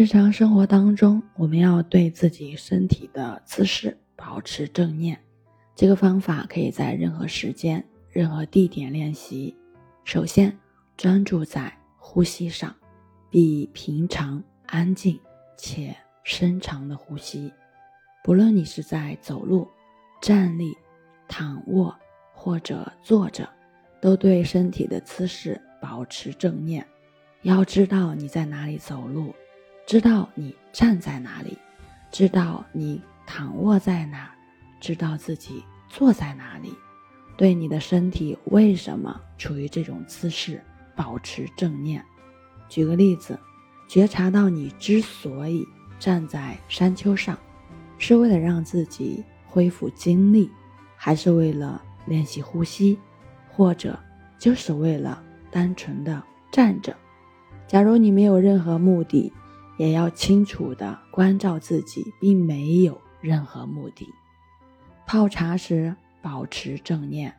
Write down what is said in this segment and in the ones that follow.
日常生活当中，我们要对自己身体的姿势保持正念。这个方法可以在任何时间、任何地点练习。首先，专注在呼吸上，比平常安静且深长的呼吸。不论你是在走路、站立、躺卧或者坐着，都对身体的姿势保持正念。要知道你在哪里走路。知道你站在哪里，知道你躺卧在哪，知道自己坐在哪里，对你的身体为什么处于这种姿势保持正念。举个例子，觉察到你之所以站在山丘上，是为了让自己恢复精力，还是为了练习呼吸，或者就是为了单纯的站着？假如你没有任何目的。也要清楚地关照自己，并没有任何目的。泡茶时保持正念，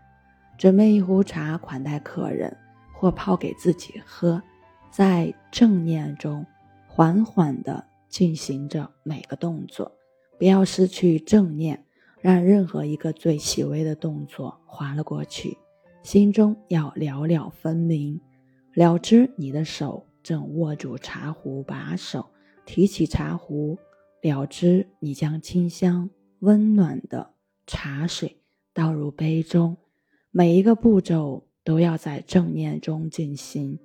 准备一壶茶款待客人，或泡给自己喝，在正念中缓缓地进行着每个动作，不要失去正念，让任何一个最细微的动作划了过去。心中要了了分明，了知你的手。正握住茶壶把手，提起茶壶，了知你将清香温暖的茶水倒入杯中。每一个步骤都要在正念中进行，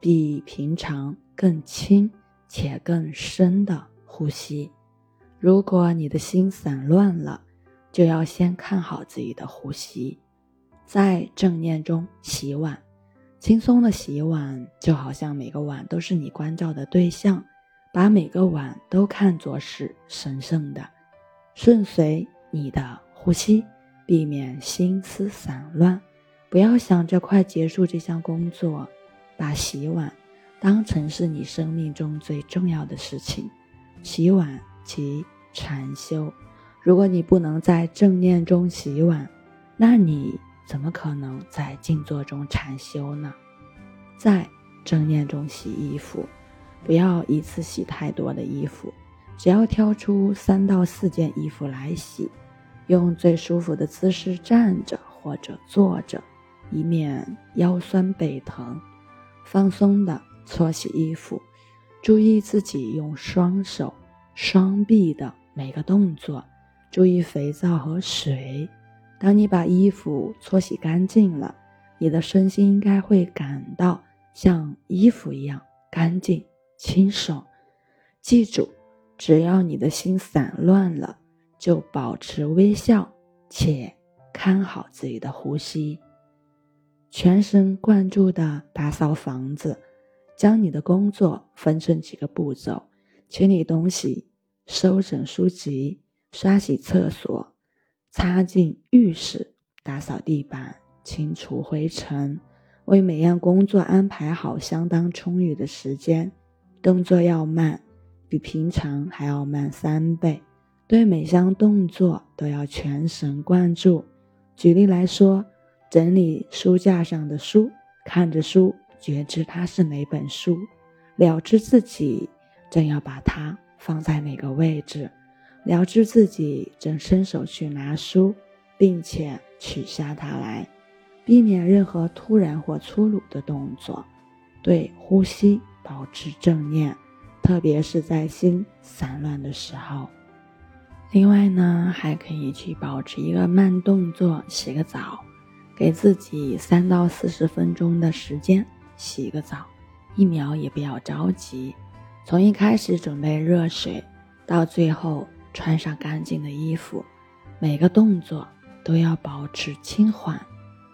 比平常更轻且更深的呼吸。如果你的心散乱了，就要先看好自己的呼吸，在正念中洗碗。轻松的洗碗，就好像每个碗都是你关照的对象，把每个碗都看作是神圣的，顺随你的呼吸，避免心思散乱，不要想着快结束这项工作，把洗碗当成是你生命中最重要的事情。洗碗即禅修，如果你不能在正念中洗碗，那你。怎么可能在静坐中禅修呢？在正念中洗衣服，不要一次洗太多的衣服，只要挑出三到四件衣服来洗，用最舒服的姿势站着或者坐着，以免腰酸背疼。放松的搓洗衣服，注意自己用双手、双臂的每个动作，注意肥皂和水。当你把衣服搓洗干净了，你的身心应该会感到像衣服一样干净清爽。记住，只要你的心散乱了，就保持微笑，且看好自己的呼吸，全神贯注地打扫房子。将你的工作分成几个步骤：清理东西、收整书籍、刷洗厕所。擦净浴室，打扫地板，清除灰尘，为每样工作安排好相当充裕的时间。动作要慢，比平常还要慢三倍。对每项动作都要全神贯注。举例来说，整理书架上的书，看着书，觉知它是哪本书，了知自己正要把它放在哪个位置。了知自己正伸手去拿书，并且取下它来，避免任何突然或粗鲁的动作。对呼吸保持正念，特别是在心散乱的时候。另外呢，还可以去保持一个慢动作，洗个澡，给自己三到四十分钟的时间洗个澡，一秒也不要着急。从一开始准备热水，到最后。穿上干净的衣服，每个动作都要保持轻缓，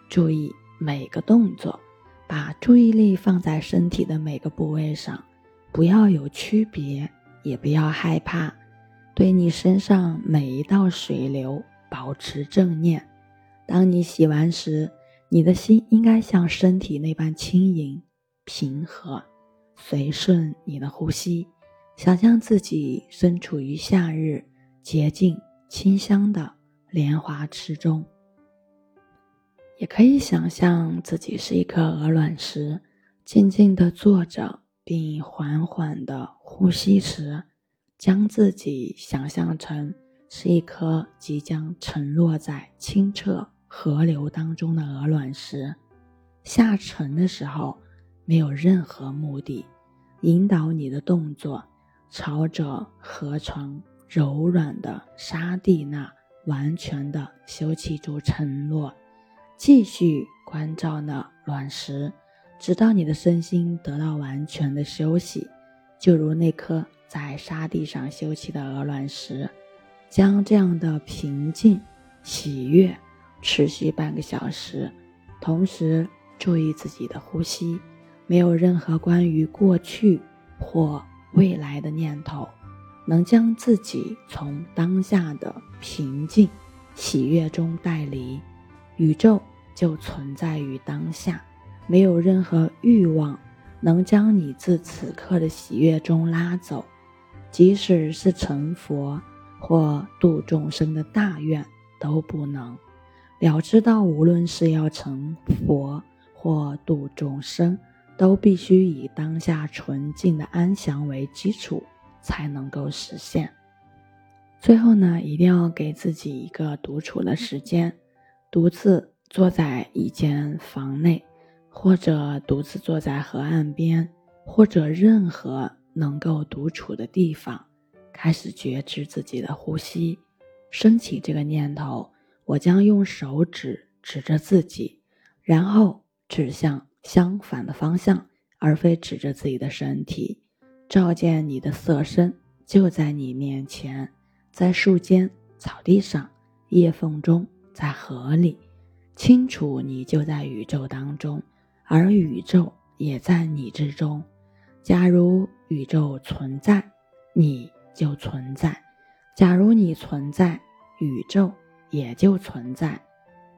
注意每个动作，把注意力放在身体的每个部位上，不要有区别，也不要害怕。对你身上每一道水流保持正念。当你洗完时，你的心应该像身体那般轻盈、平和，随顺你的呼吸。想象自己身处于夏日洁净清香的莲花池中，也可以想象自己是一颗鹅卵石，静静地坐着，并缓缓地呼。呼吸时，将自己想象成是一颗即将沉落在清澈河流当中的鹅卵石。下沉的时候，没有任何目的，引导你的动作朝着河床柔软的沙地那完全的休憩住沉落，继续关照那卵石，直到你的身心得到完全的休息，就如那颗在沙地上休憩的鹅卵石。将这样的平静、喜悦持续半个小时，同时。注意自己的呼吸，没有任何关于过去或未来的念头，能将自己从当下的平静、喜悦中带离。宇宙就存在于当下，没有任何欲望能将你自此刻的喜悦中拉走，即使是成佛或度众生的大愿都不能。了知道，无论是要成佛。或度众生，都必须以当下纯净的安详为基础，才能够实现。最后呢，一定要给自己一个独处的时间，独自坐在一间房内，或者独自坐在河岸边，或者任何能够独处的地方，开始觉知自己的呼吸。升起这个念头，我将用手指指着自己，然后。指向相反的方向，而非指着自己的身体。照见你的色身就在你面前，在树间、草地上、叶缝中，在河里。清楚你就在宇宙当中，而宇宙也在你之中。假如宇宙存在，你就存在；假如你存在，宇宙也就存在。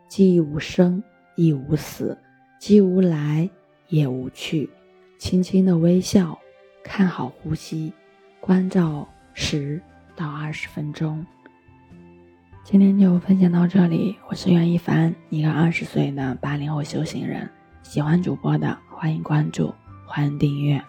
既无生，亦无死。既无来也无去，轻轻的微笑，看好呼吸，关照十到二十分钟。今天就分享到这里，我是袁一凡，一个二十岁的八零后修行人。喜欢主播的，欢迎关注，欢迎订阅。